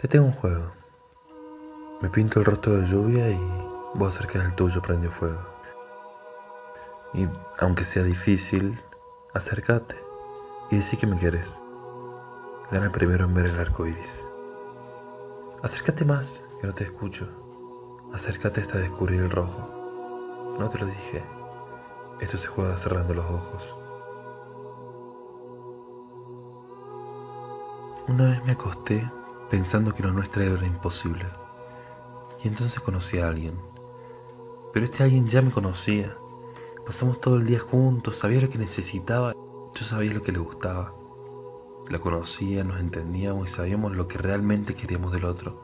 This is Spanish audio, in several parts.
Te tengo un juego. Me pinto el rostro de lluvia y vos acercas el tuyo prendió fuego. Y aunque sea difícil, acércate y decí que me quieres. Gana primero en ver el arco iris. Acércate más, que no te escucho. Acércate hasta descubrir el rojo. No te lo dije. Esto se juega cerrando los ojos. Una vez me acosté pensando que lo nuestro era imposible. Y entonces conocí a alguien. Pero este alguien ya me conocía. Pasamos todo el día juntos, sabía lo que necesitaba, yo sabía lo que le gustaba. La conocía, nos entendíamos y sabíamos lo que realmente queríamos del otro.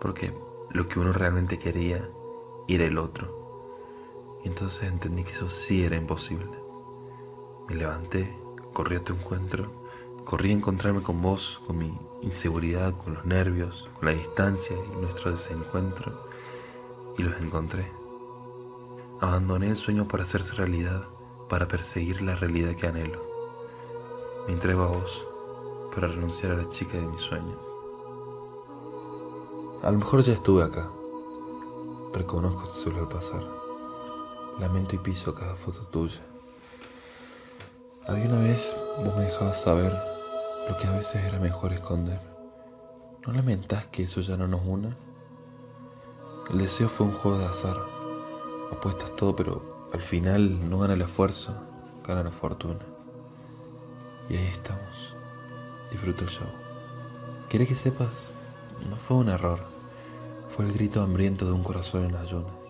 Porque lo que uno realmente quería era el otro. Y entonces entendí que eso sí era imposible. Me levanté, corrí a tu encuentro, corrí a encontrarme con vos, con mi inseguridad, con los nervios, con la distancia y nuestro desencuentro, y los encontré. Abandoné el sueño para hacerse realidad, para perseguir la realidad que anhelo. Me entrego a vos para renunciar a la chica de mis sueños. A lo mejor ya estuve acá. Reconozco tu suelo al pasar. Lamento y piso cada foto tuya. Había una vez vos me dejabas saber lo que a veces era mejor esconder. ¿No lamentás que eso ya no nos una? El deseo fue un juego de azar. Apuestas todo, pero al final no gana el esfuerzo, gana la fortuna. Y ahí estamos. Disfruta el show. Quiere que sepas, no fue un error. Fue el grito hambriento de un corazón en ayunas.